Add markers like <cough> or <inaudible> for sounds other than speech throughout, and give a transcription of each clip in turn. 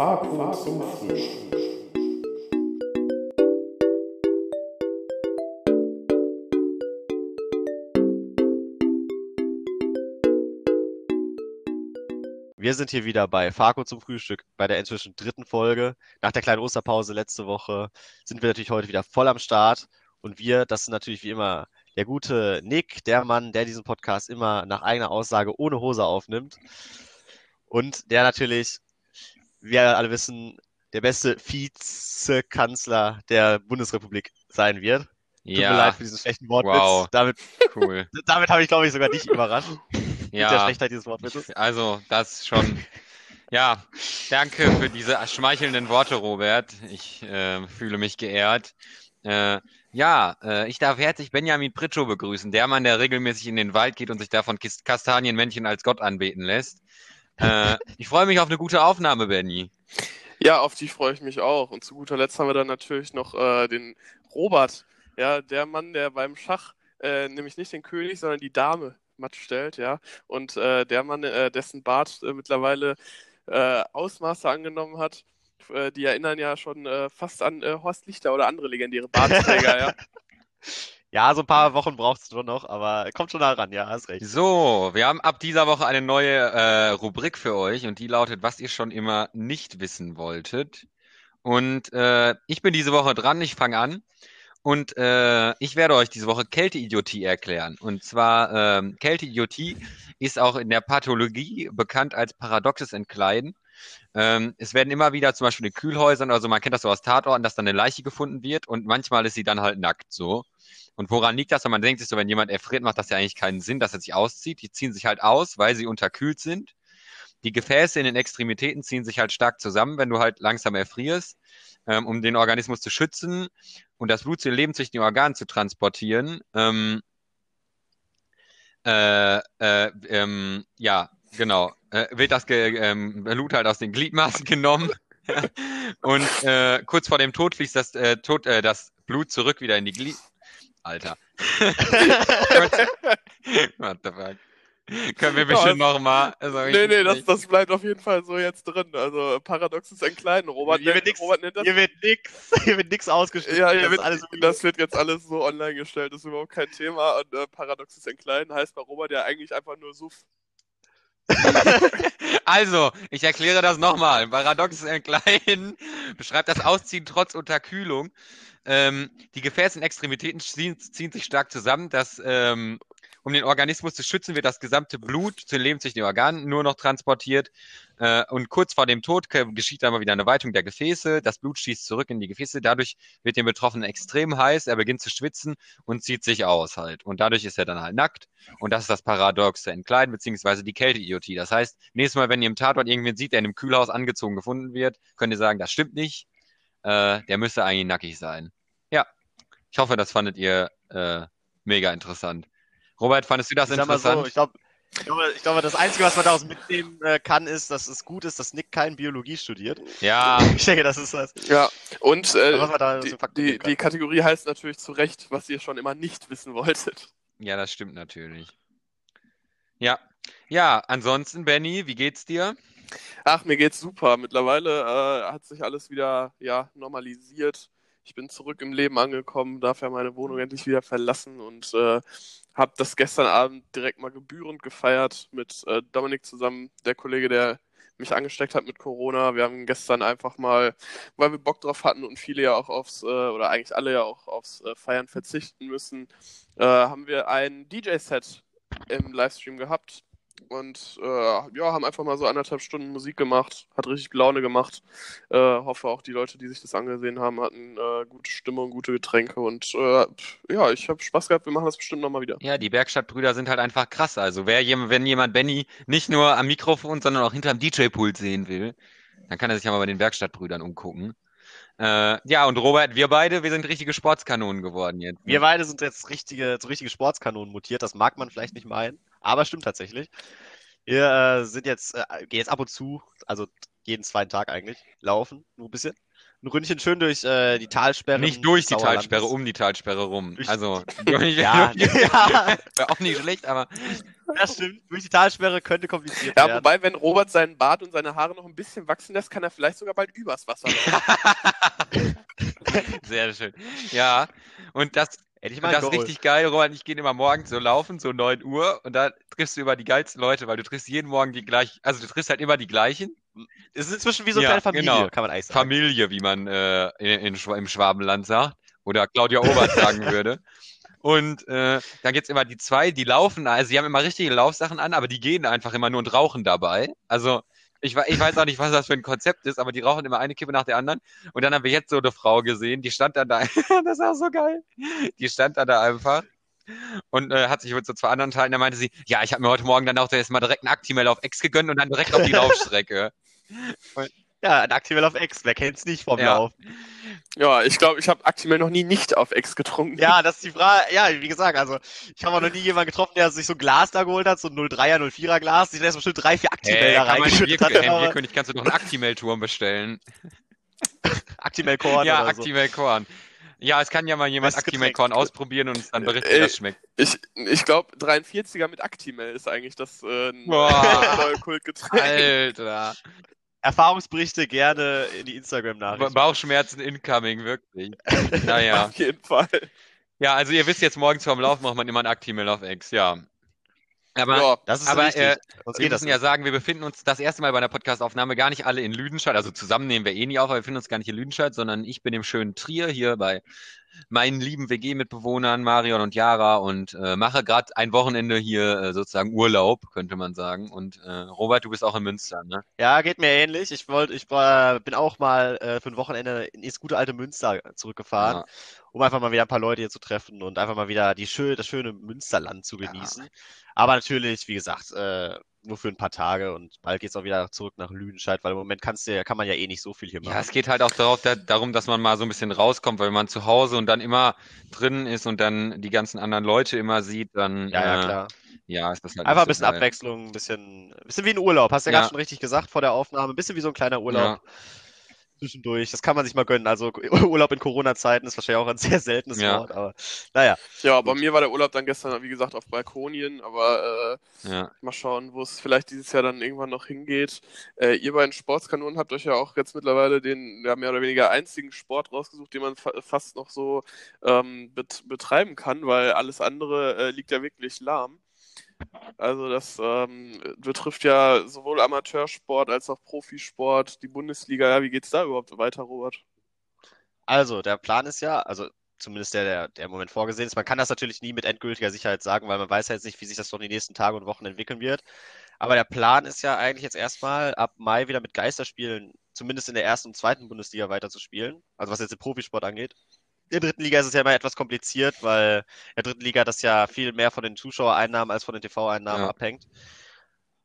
Fahrrad zum Frühstück. Wir sind hier wieder bei Farko zum Frühstück, bei der inzwischen dritten Folge. Nach der kleinen Osterpause letzte Woche sind wir natürlich heute wieder voll am Start. Und wir, das sind natürlich wie immer der gute Nick, der Mann, der diesen Podcast immer nach eigener Aussage ohne Hose aufnimmt. Und der natürlich, wir alle wissen, der beste Vizekanzler der Bundesrepublik sein wird. Tut Ja, mir leid für diesen schlechten Wortwitz. Wow. Damit, cool. <laughs> damit habe ich, glaube ich, sogar dich überrascht. Mit der Ja, Schlechtheit dieses Wortwitzes. also das schon. Ja, danke für diese schmeichelnden Worte, Robert. Ich äh, fühle mich geehrt. Äh, ja, äh, ich darf herzlich Benjamin Pritschow begrüßen, der Mann, der regelmäßig in den Wald geht und sich davon Kastanienmännchen als Gott anbeten lässt. Äh, ich freue mich auf eine gute Aufnahme, Benny. Ja, auf die freue ich mich auch. Und zu guter Letzt haben wir dann natürlich noch äh, den Robert, ja, der Mann, der beim Schach äh, nämlich nicht den König, sondern die Dame matt stellt, ja. Und äh, der Mann, äh, dessen Bart mittlerweile Ausmaße angenommen hat, die erinnern ja schon fast an Horst Lichter oder andere legendäre Bartträger, ja. <laughs> Ja, so ein paar Wochen braucht es schon noch, aber kommt schon nah ran, ja, hast recht. So, wir haben ab dieser Woche eine neue äh, Rubrik für euch und die lautet, was ihr schon immer nicht wissen wolltet. Und äh, ich bin diese Woche dran, ich fange an. Und äh, ich werde euch diese Woche Kälteidiotie erklären. Und zwar, ähm, Kälteidiotie ist auch in der Pathologie bekannt als paradoxes Entkleiden. Ähm, es werden immer wieder zum Beispiel in Kühlhäusern, also man kennt das so aus Tatorten, dass dann eine Leiche gefunden wird und manchmal ist sie dann halt nackt so. Und woran liegt das? Und man denkt sich so, wenn jemand erfriert, macht das ja eigentlich keinen Sinn, dass er sich auszieht. Die ziehen sich halt aus, weil sie unterkühlt sind. Die Gefäße in den Extremitäten ziehen sich halt stark zusammen, wenn du halt langsam erfrierst, ähm, um den Organismus zu schützen und das Blut zu den lebenssüchtigen Organen zu transportieren. Ähm, äh, äh, ähm, ja, genau. Äh, wird das Ge ähm, Blut halt aus den Gliedmaßen genommen. <laughs> und äh, kurz vor dem Tod fließt das, äh, Tod, äh, das Blut zurück wieder in die Glied. Alter. <laughs> What the fuck? Können wir bestimmt nochmal. Also nee, nee, das, das bleibt auf jeden Fall so jetzt drin. Also paradoxes Entkleiden. Robert, Hier wird nix, Robert nennt das hier wird nix, hier wird nix ausgeschnitten. Ja, das hier ist wird, alles das wird jetzt alles so online gestellt, das ist überhaupt kein Thema. Und äh, paradoxes Entkleiden heißt bei Robert ja eigentlich einfach nur Suff. <laughs> Also, ich erkläre das nochmal. Paradoxes Entkleiden beschreibt das Ausziehen trotz Unterkühlung. Ähm, die Gefäße und Extremitäten ziehen, ziehen sich stark zusammen. Das, ähm, um den Organismus zu schützen, wird das gesamte Blut zu den lebenssüchtigen Organen nur noch transportiert. Äh, und kurz vor dem Tod geschieht dann mal wieder eine Weitung der Gefäße. Das Blut schießt zurück in die Gefäße. Dadurch wird dem Betroffenen extrem heiß. Er beginnt zu schwitzen und zieht sich aus halt. Und dadurch ist er dann halt nackt. Und das ist das paradoxe Entkleiden beziehungsweise die Kälteidiotie. Das heißt, nächstes Mal, wenn ihr im Tatort irgendwen sieht, der in einem Kühlhaus angezogen gefunden wird, könnt ihr sagen, das stimmt nicht. Äh, der müsste eigentlich nackig sein. Ja, ich hoffe, das fandet ihr äh, mega interessant. Robert, fandest du das ich interessant? so, ich glaube, ich glaube, ich glaube, das Einzige, was man daraus mitnehmen äh, kann, ist, dass es gut ist, dass Nick kein Biologie studiert. ja, <laughs> Ich denke, das ist das. Ja, und äh, man da die, die, die Kategorie heißt natürlich zu Recht, was ihr schon immer nicht wissen wolltet. ja, das stimmt natürlich. Ja, ja, ansonsten, Benny, wie geht's dir? Ach, mir geht's super. Mittlerweile äh, hat sich alles wieder ja, normalisiert. Ich bin zurück im Leben angekommen, darf ja meine Wohnung endlich wieder verlassen und äh, habe das gestern Abend direkt mal gebührend gefeiert mit äh, Dominik zusammen, der Kollege, der mich angesteckt hat mit Corona. Wir haben gestern einfach mal, weil wir Bock drauf hatten und viele ja auch aufs, äh, oder eigentlich alle ja auch aufs äh, Feiern verzichten müssen, äh, haben wir ein DJ-Set im Livestream gehabt und äh, ja, haben einfach mal so anderthalb Stunden Musik gemacht, hat richtig Laune gemacht. Äh, hoffe auch die Leute, die sich das angesehen haben, hatten äh, gute Stimmung, gute Getränke und äh, ja, ich habe Spaß gehabt. Wir machen das bestimmt nochmal wieder. Ja, die Bergstadtbrüder sind halt einfach krass. Also wer jem- wenn jemand Benny nicht nur am Mikrofon, sondern auch hinterm DJ-Pult sehen will, dann kann er sich ja mal bei den Werkstattbrüdern umgucken. Äh, ja, und Robert, wir beide, wir sind richtige Sportskanonen geworden jetzt. ne? Wir beide sind jetzt richtige, zu richtige Sportskanonen mutiert. Das mag man vielleicht nicht meinen, aber stimmt tatsächlich. Wir äh, sind jetzt, äh, gehen jetzt ab und zu, also jeden zweiten Tag eigentlich, laufen, nur ein bisschen. ein Ründchen schön durch äh, die Talsperre. Nicht durch die Talsperre, um die Talsperre rum. Durch- also, <laughs> durch, Ja, <laughs> <laughs> ja, wäre auch nicht schlecht, aber das stimmt. Durch die Talsperre könnte kompliziert Ja, werden. wobei, wenn Robert seinen Bart und seine Haare noch ein bisschen wachsen lässt, kann er vielleicht sogar bald übers Wasser laufen. sehr schön. Ja, und das, Hätte ich und mal das ist richtig geil, Robert. Ich gehe immer morgens so laufen, so 9 Uhr, und da triffst du immer die geilsten Leute, weil du triffst jeden Morgen die gleichen, also du triffst halt immer die gleichen. Es ist inzwischen wie so eine Ja, kleine Familie, genau. kann man eigentlich sagen. Familie, wie man äh, in, in, im Schwabenland sagt, oder Claudia Obert sagen <laughs> würde. Und äh, dann gibt's immer die zwei, die laufen, also die haben immer richtige Laufsachen an, aber die gehen einfach immer nur und rauchen dabei. Also ich, ich weiß auch nicht, was das für ein Konzept ist, aber die rauchen immer eine Kippe nach der anderen. Und dann haben wir jetzt so eine Frau gesehen, die stand dann da, <laughs> das ist auch so geil, die stand dann da einfach und äh, hat sich mit so zwei anderen Teilen, da meinte sie, ja, ich habe mir heute Morgen dann auch erst mal direkt einen Actimel auf X gegönnt und dann direkt auf die <laughs> Laufstrecke. Ja, ein Aktivel auf X, wer kennt's nicht vom Ja. Lauf? Ja, ich glaube, ich habe Actimel noch nie nicht auf Ex getrunken. Ja, das ist die Frage. Ja, wie gesagt, also ich habe auch noch nie jemanden getroffen, der sich so ein Glas da geholt hat, so ein 03er, 04er Glas, sich da erst bestimmt drei, vier Aktimel Hey, da reingeschüttet hat. Bier- im aber- Bierkönig kannst du doch einen Actimel-Turm bestellen. <laughs> Actimel-Korn ja, oder so. Actimel-Korn. Ja, es kann ja mal jemand Actimel-Korn Getränk. ausprobieren und uns dann berichten, wie das schmeckt. Ich, ich glaube, 43er mit Actimel ist eigentlich das äh, Boah. neue Kultgetränk. Alter. Erfahrungsberichte gerne in die Instagram-Nachrichten. Ba- Bauchschmerzen incoming, wirklich. <laughs> Naja. Auf jeden Fall. Ja, also ihr wisst jetzt, morgens vorm Lauf macht man immer ein Actimel auf X, ja. Aber Ja, Das ist Aber, richtig. äh, wir müssen ja sagen, wir befinden uns das erste Mal bei einer Podcastaufnahme gar nicht alle in Lüdenscheid. Also zusammen nehmen wir eh nie auf, aber wir befinden uns gar nicht in Lüdenscheid, sondern ich bin im schönen Trier hier bei meinen lieben WG-Mitbewohnern Marion und Yara und äh, mache gerade ein Wochenende hier äh, sozusagen Urlaub, könnte man sagen. Und äh, Robert, du bist auch in Münster, ne? Ja, geht mir ähnlich. Ich wollte, ich war, bin auch mal äh, für ein Wochenende ins gute alte Münster zurückgefahren, Ja. um einfach mal wieder ein paar Leute hier zu treffen und einfach mal wieder die schö das schöne Münsterland zu genießen. Aber natürlich, wie gesagt, äh, nur für ein paar Tage und bald geht's auch wieder zurück nach Lüdenscheid, weil im Moment kannst du, kann man ja eh nicht so viel hier machen. Ja, es geht halt auch darauf, da, darum, dass man mal so ein bisschen rauskommt, weil wenn man zu Hause und dann immer drin ist und dann die ganzen anderen Leute immer sieht, dann Ja, ja, äh, klar. ja, ist das halt Einfach ein bisschen geil. Abwechslung, ein bisschen, ein bisschen wie ein Urlaub. Hast du ja, Ja. gerade schon richtig gesagt vor der Aufnahme. Ein bisschen wie so ein kleiner Urlaub Ja. Zwischendurch. Das kann man sich mal gönnen. Also <laughs> Urlaub in Corona-Zeiten ist wahrscheinlich auch ein sehr seltenes Ja. Wort, aber naja. Ja, bei mir war der Urlaub dann gestern, wie gesagt, auf Balkonien, aber äh, Ja. mal schauen, wo es vielleicht dieses Jahr dann irgendwann noch hingeht. Äh, ihr beiden Sportskanonen habt euch ja auch jetzt mittlerweile den ja, mehr oder weniger einzigen Sport rausgesucht, den man fa fast noch so ähm, bet betreiben kann, weil alles andere äh, liegt ja wirklich lahm. Also das ähm, betrifft ja sowohl Amateursport als auch Profisport, die Bundesliga. Ja, wie geht's da überhaupt weiter, Robert? Also, der Plan ist ja, also zumindest der, der, der im Moment vorgesehen ist, man kann das natürlich nie mit endgültiger Sicherheit sagen, weil man weiß ja jetzt nicht, wie sich das noch die nächsten Tage und Wochen entwickeln wird. Aber der Plan ist ja eigentlich jetzt erstmal ab Mai wieder mit Geisterspielen, zumindest in der ersten und zweiten Bundesliga weiterzuspielen. Also was jetzt den Profisport angeht. In der dritten Liga ist es ja immer etwas kompliziert, weil in der dritten Liga das ja viel mehr von den Zuschauereinnahmen als von den TV-Einnahmen Ja. abhängt.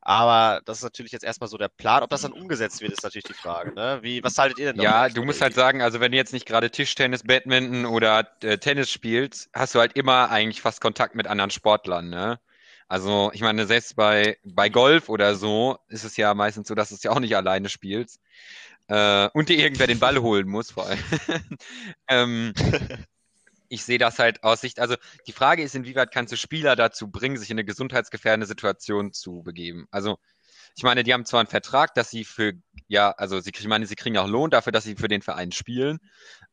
Aber das ist natürlich jetzt erstmal so der Plan. Ob das dann umgesetzt wird, ist natürlich die Frage. Ne? Wie, was haltet ihr denn davon Ja, du musst halt sagen, also wenn du jetzt nicht gerade Tischtennis, Badminton oder äh, Tennis spielst, hast du halt immer eigentlich fast Kontakt mit anderen Sportlern, ne? Also, ich meine, selbst bei, bei Golf oder so ist es ja meistens so, dass du es ja auch nicht alleine spielst. Äh, und dir irgendwer den Ball holen muss, vor allem. <laughs> ähm, <laughs> ich sehe das halt aus Sicht, also die Frage ist, inwieweit kannst du Spieler dazu bringen, sich in eine gesundheitsgefährdende Situation zu begeben? Also, ich meine, die haben zwar einen Vertrag, dass sie für, ja, also sie, ich meine, sie kriegen auch Lohn dafür, dass sie für den Verein spielen,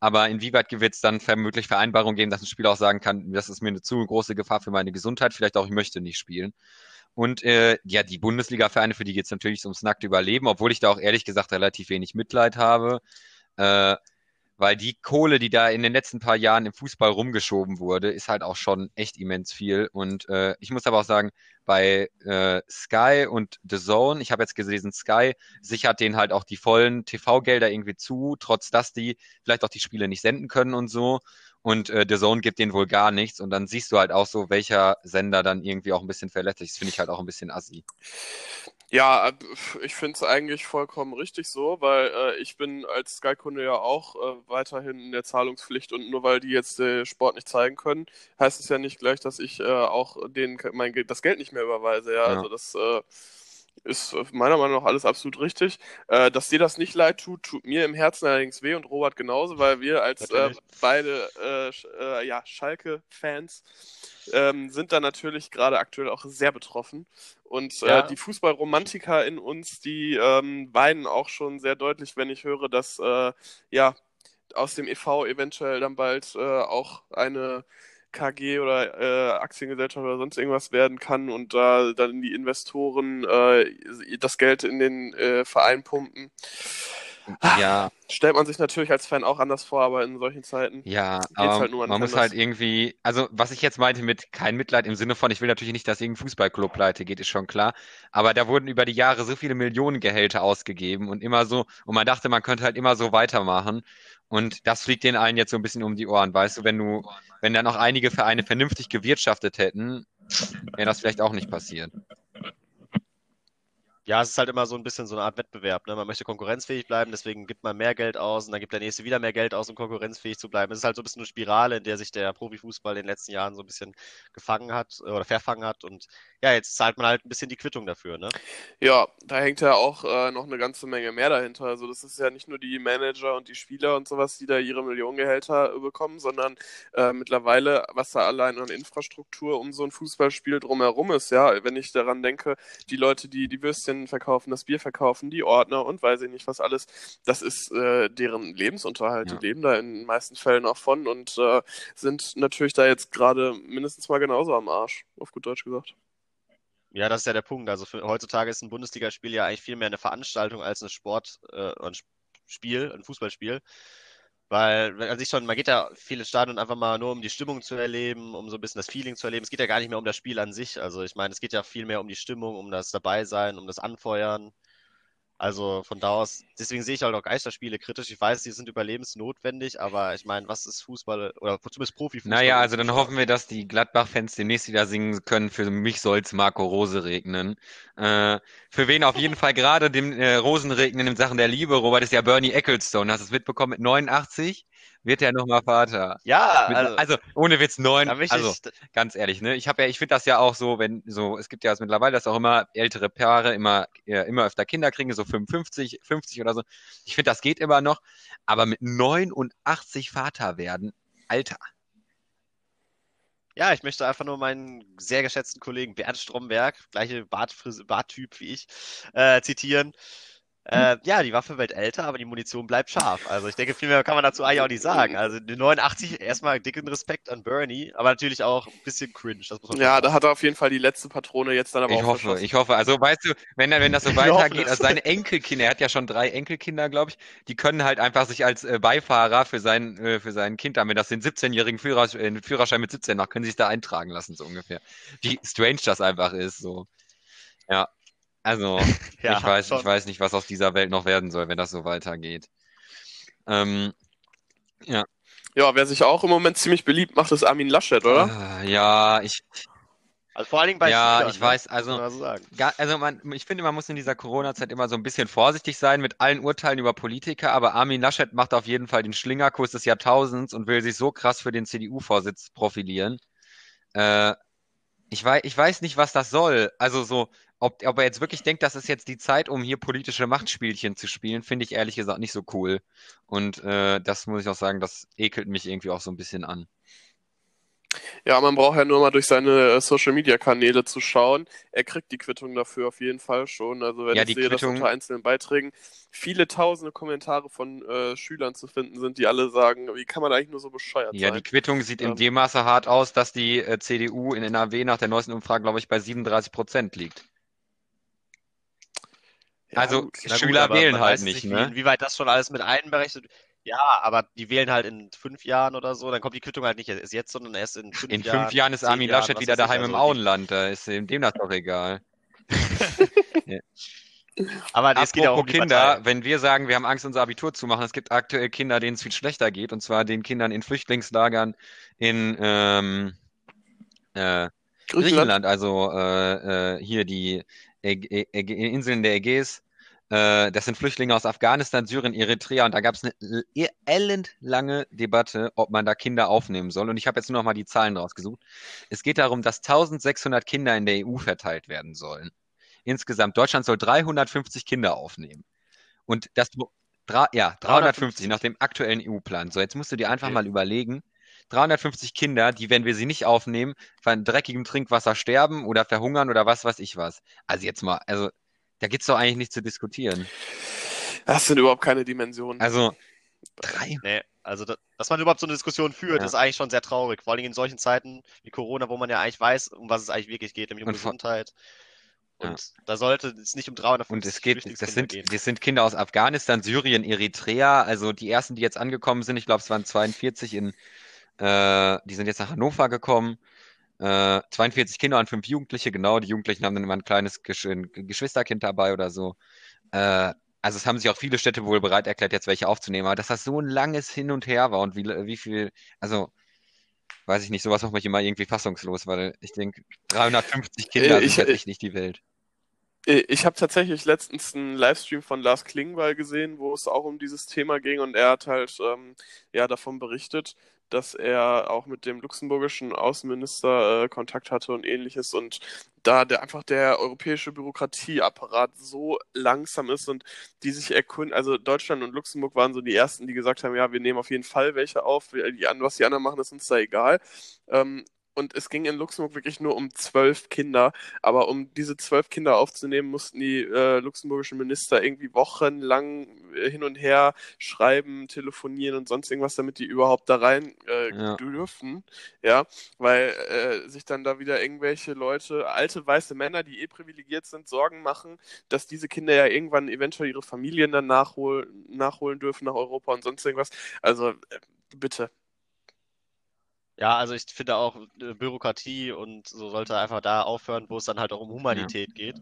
aber inwieweit wird es dann vermutlich Vereinbarungen geben, dass ein Spieler auch sagen kann, das ist mir eine zu große Gefahr für meine Gesundheit, vielleicht auch, ich möchte nicht spielen. Und äh, ja, die Bundesliga-Vereine, für die geht es natürlich ums nackte Überleben, obwohl ich da auch ehrlich gesagt relativ wenig Mitleid habe. Äh, weil die Kohle, die da in den letzten paar Jahren im Fußball rumgeschoben wurde, ist halt auch schon echt immens viel. Und äh, ich muss aber auch sagen, bei äh, Sky und The Zone, ich habe jetzt gelesen, Sky sichert denen halt auch die vollen TV-Gelder irgendwie zu, trotz dass die vielleicht auch die Spiele nicht senden können und so. Und äh, The Zone gibt denen wohl gar nichts. Und dann siehst du halt auch so, welcher Sender dann irgendwie auch ein bisschen verletzlich ist. Finde ich halt auch ein bisschen assi. Ja, äh, ich finde es eigentlich vollkommen richtig so, weil äh, ich bin als Sky-Kunde ja auch äh, weiterhin in der Zahlungspflicht und nur weil die jetzt äh, Sport nicht zeigen können, heißt es ja nicht gleich, dass ich äh, auch denen mein, das Geld nicht mehr überweise. Ja, Ja. also das äh, ist meiner Meinung nach alles absolut richtig. Äh, dass dir das nicht leid tut, tut mir im Herzen allerdings weh und Robert genauso, weil wir als äh, beide äh, äh, ja, Schalke-Fans ähm, sind da natürlich gerade aktuell auch sehr betroffen. Und äh, ja. die Fußballromantiker in uns, die ähm, weinen auch schon sehr deutlich, wenn ich höre, dass äh, ja aus dem EV eventuell dann bald auch eine KG oder äh, Aktiengesellschaft oder sonst irgendwas werden kann und da dann die Investoren äh, das Geld in den äh, Verein pumpen. Ja. Stellt man sich natürlich als Fan auch anders vor, aber in solchen Zeiten. Ja, aber halt man muss halt irgendwie, also was ich jetzt meinte mit kein Mitleid im Sinne von, ich will natürlich nicht, dass irgendein Fußballclub pleite geht, ist schon klar. Aber da wurden über die Jahre so viele Millionen Gehälter ausgegeben und immer so, und man dachte, man könnte halt immer so weitermachen. Und das fliegt den allen jetzt so ein bisschen um die Ohren, weißt du, wenn du, wenn dann auch einige Vereine vernünftig gewirtschaftet hätten, wäre das vielleicht auch nicht passiert. Ja, es ist halt immer so ein bisschen so eine Art Wettbewerb. Ne? Man möchte konkurrenzfähig bleiben, deswegen gibt man mehr Geld aus und dann gibt der nächste wieder mehr Geld aus, um konkurrenzfähig zu bleiben. Es ist halt so ein bisschen eine Spirale, in der sich der Profifußball in den letzten Jahren so ein bisschen gefangen hat oder verfangen hat. Und ja, jetzt zahlt man halt ein bisschen die Quittung dafür. Ne? Ja, da hängt ja auch äh, noch eine ganze Menge mehr dahinter. Also das ist ja nicht nur die Manager und die Spieler und sowas, die da ihre Millionengehälter bekommen, sondern äh, mittlerweile, was da allein an Infrastruktur um so ein Fußballspiel drumherum ist. Ja, wenn ich daran denke, die Leute, die die Würstchen verkaufen, das Bier verkaufen, die Ordner und weiß ich nicht was alles. Das ist äh, deren Lebensunterhalt. Ja. Die leben da in den meisten Fällen auch von und äh, sind natürlich da jetzt gerade mindestens mal genauso am Arsch, auf gut Deutsch gesagt. Ja, das ist ja der Punkt. Also für, heutzutage ist ein Bundesligaspiel ja eigentlich viel mehr eine Veranstaltung als ein Sport, äh, ein Spiel, ein Fußballspiel. Weil, an sich schon, man geht ja viele Stadien einfach mal nur, um die Stimmung zu erleben, um so ein bisschen das Feeling zu erleben. Es geht ja gar nicht mehr um das Spiel an sich. Also, ich meine, es geht ja viel mehr um die Stimmung, um das Dabeisein, um das Anfeuern. Also von da aus, deswegen sehe ich halt auch Geisterspiele kritisch. Ich weiß, die sind überlebensnotwendig, aber ich meine, was ist Fußball oder zumindest Profifußball? Naja, also dann hoffen wir, dass die Gladbach-Fans demnächst wieder singen können. Für mich soll's Marco Rose regnen. Äh, für wen auf jeden Fall gerade dem äh, Rosen regnen in Sachen der Liebe, Robert, ist ja Bernie Ecclestone. Hast du es mitbekommen mit 89? Wird er nochmal Vater. Ja, Mit, also, also, ohne Witz neun. Also ganz ehrlich, ne? Ich habe ja, ich finde das ja auch so, wenn so, es gibt ja mittlerweile, dass auch immer ältere Paare immer ja, immer öfter Kinder kriegen, so 55, 50 oder so. Ich finde, das geht immer noch, aber mit 89 Vater werden, Alter. Ja, ich möchte einfach nur meinen sehr geschätzten Kollegen Bernd Stromberg, gleiche Barttyp wie ich, äh, zitieren. Äh, ja, die Waffe wird älter, aber die Munition bleibt scharf. Also ich denke, viel mehr kann man dazu eigentlich auch nicht sagen. Also die 89, erstmal dicken Respekt an Bernie, aber natürlich auch ein bisschen cringe. ja, da hat er auf jeden Fall die letzte Patrone jetzt dann aber ich auch hoffe, Ich hoffe, also weißt du, wenn, wenn das so weitergeht, also seine Enkelkinder, er hat ja schon drei Enkelkinder, glaube ich, die können halt einfach sich als äh, Beifahrer für sein, äh, für sein Kind, damit das den 17-jährigen Führer, äh, Führerschein mit 17 nach, können sich da eintragen lassen, so ungefähr. Wie strange das einfach ist, so. Ja, also, <laughs> ja, ich, weiß, ich weiß nicht, was aus dieser Welt noch werden soll, wenn das so weitergeht. Ähm, ja. Ja, wer sich auch im Moment ziemlich beliebt macht, ist Armin Laschet, oder? Uh, ja, ich. Also vor allen Dingen bei Ja, Schülern, ich ne? weiß, also, so also man, ich finde, man muss in dieser Corona-Zeit immer so ein bisschen vorsichtig sein mit allen Urteilen über Politiker, aber Armin Laschet macht auf jeden Fall den Schlingerkurs des Jahrtausends und will sich so krass für den CDU-Vorsitz profilieren. Äh, ich weiß, ich weiß nicht, was das soll. Also so, ob, ob er jetzt wirklich denkt, das ist jetzt die Zeit, um hier politische Machtspielchen zu spielen, finde ich ehrlich gesagt nicht so cool. Und äh, das muss ich auch sagen, das ekelt mich irgendwie auch so ein bisschen an. Ja, man braucht ja nur mal durch seine äh, Social Media Kanäle zu schauen. Er kriegt die Quittung dafür auf jeden Fall schon. Also wenn ja, ich sehe, Quittung... dass unter einzelnen Beiträgen viele tausende Kommentare von äh, Schülern zu finden sind, die alle sagen, wie kann man eigentlich nur so bescheuert ja, sein? Ja, die Quittung sieht ähm, in dem Maße hart aus, dass die äh, CDU in NRW nach der neuesten Umfrage, glaube ich, bei 37 Prozent liegt. Also gut, Schüler gut, wählen halt nicht, ne? Wie, weit das schon alles mit einberechnet. Ja, aber die wählen halt in fünf Jahren oder so, dann kommt die Quittung halt nicht erst jetzt, sondern erst in fünf Jahren. In fünf Jahren ist Armin Laschet wieder daheim also im Auenland, da ist dem das doch egal. <laughs> ja. Aber es geht ja auch um Kinder, wenn wir sagen, wir haben Angst, unser Abitur zu machen, es gibt aktuell Kinder, denen es viel schlechter geht, und zwar den Kindern in Flüchtlingslagern in ähm, äh, Griechenland, also äh, äh, hier die Äg Inseln der Ägäis. Äh, das sind Flüchtlinge aus Afghanistan, Syrien, Eritrea und da gab es eine ellenlange Debatte, ob man da Kinder aufnehmen soll. Und ich habe jetzt nur noch mal die Zahlen rausgesucht. Es geht darum, dass 1600 Kinder in der EU verteilt werden sollen. insgesamt. Deutschland soll 350 Kinder aufnehmen. Und das, ja, 350 nach dem aktuellen EU-Plan. So, jetzt musst du dir einfach Okay. mal überlegen, 350 Kinder, die, wenn wir sie nicht aufnehmen, von dreckigem Trinkwasser sterben oder verhungern oder was weiß ich was. Also jetzt mal, also da gibt's doch eigentlich nichts zu diskutieren. Das sind überhaupt keine Dimensionen. Also drei. Nee, also da, dass man überhaupt so eine Diskussion führt, Ja. ist eigentlich schon sehr traurig. Vor allem in solchen Zeiten wie Corona, wo man ja eigentlich weiß, um was es eigentlich wirklich geht, nämlich um Und Gesundheit. Ja. Und da sollte es nicht um 350 Und es geht, das sind, gehen. das sind Kinder aus Afghanistan, Syrien, Eritrea. Also die ersten, die jetzt angekommen sind, ich glaube, es waren 42 in, äh, die sind jetzt nach Hannover gekommen. Äh, 42 Kinder und fünf Jugendliche, genau. Die Jugendlichen haben dann immer ein kleines Gesch ein Geschwisterkind dabei oder so. Äh, also es haben sich auch viele Städte wohl bereit erklärt, jetzt welche aufzunehmen. Aber dass das so ein langes Hin und Her war und wie, wie viel, also weiß ich nicht, sowas macht mich immer irgendwie fassungslos, weil ich denke, 350 Kinder Äh, ich- sind wirklich nicht die Welt. Äh, Ich habe tatsächlich letztens einen Livestream von Lars Klingbeil gesehen, wo es auch um dieses Thema ging und er hat halt ähm, ja davon berichtet, dass er auch mit dem luxemburgischen Außenminister äh, Kontakt hatte und ähnliches und da der einfach der europäische Bürokratieapparat so langsam ist und die sich erkunden, also Deutschland und Luxemburg waren so die ersten, die gesagt haben, ja, wir nehmen auf jeden Fall welche auf, die, was die anderen machen, ist uns da egal. Ähm, und es ging in Luxemburg wirklich nur um zwölf Kinder. Aber um diese zwölf Kinder aufzunehmen, mussten die äh, luxemburgischen Minister irgendwie wochenlang äh, hin und her schreiben, telefonieren und sonst irgendwas, damit die überhaupt da rein äh, Ja. dürfen. Ja, weil äh, sich dann da wieder irgendwelche Leute, alte weiße Männer, die eh privilegiert sind, Sorgen machen, dass diese Kinder ja irgendwann eventuell ihre Familien dann nachholen, nachholen dürfen nach Europa und sonst irgendwas. Also äh, bitte. Ja, also ich finde auch äh, Bürokratie und so sollte einfach da aufhören, wo es dann halt auch um Humanität geht.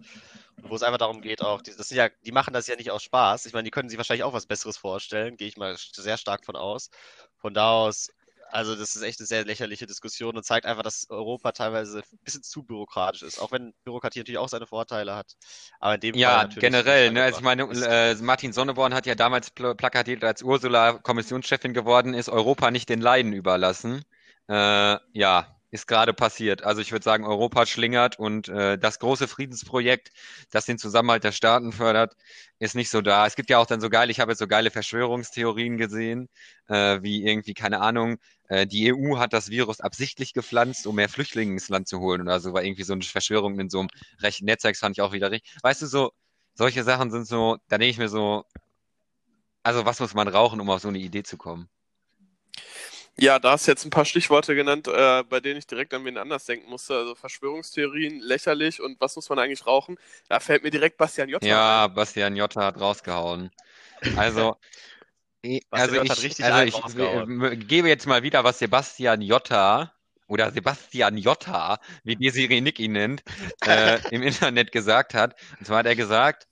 Und wo es einfach darum geht, auch, die, das sind ja, die machen das ja nicht aus Spaß. Ich meine, die können sich wahrscheinlich auch was Besseres vorstellen, gehe ich mal sehr stark von aus. Von da aus, also das ist echt eine sehr lächerliche Diskussion und zeigt einfach, dass Europa teilweise ein bisschen zu bürokratisch ist, auch wenn Bürokratie natürlich auch seine Vorteile hat. Aber in dem Fall Ja, natürlich generell. Ne? Also ich meine, äh, Martin Sonneborn hat ja damals pl plakatiert, als Ursula Kommissionschefin geworden ist, Europa nicht den Leiden überlassen. Äh, ja, ist gerade passiert. Also ich würde sagen, Europa schlingert und äh, das große Friedensprojekt, das den Zusammenhalt der Staaten fördert, ist nicht so da. Es gibt ja auch dann so geile, ich habe jetzt so geile Verschwörungstheorien gesehen, äh, wie irgendwie, keine Ahnung, äh, die EU hat das Virus absichtlich gepflanzt, um mehr Flüchtlinge ins Land zu holen oder so, war irgendwie so eine Verschwörung in so einem rechten Netzwerk, fand ich auch wieder richtig. Weißt du, so, solche Sachen sind so, da denke ich mir so, also was muss man rauchen, um auf so eine Idee zu kommen? Ja, da hast du jetzt ein paar Stichworte genannt, äh, bei denen ich direkt an wen anders denken musste. Also Verschwörungstheorien, lächerlich und was muss man eigentlich rauchen? Da fällt mir direkt Bastian Jotta Ja, ein. Bastian Jotta hat rausgehauen. Also, <laughs> also Jotta ich, hat richtig also ich gebe jetzt mal wieder, was Sebastian Jotta oder Sebastian Jotta, wie Desiree Nick ihn nennt, <laughs> äh, im Internet gesagt hat. Und zwar hat er gesagt,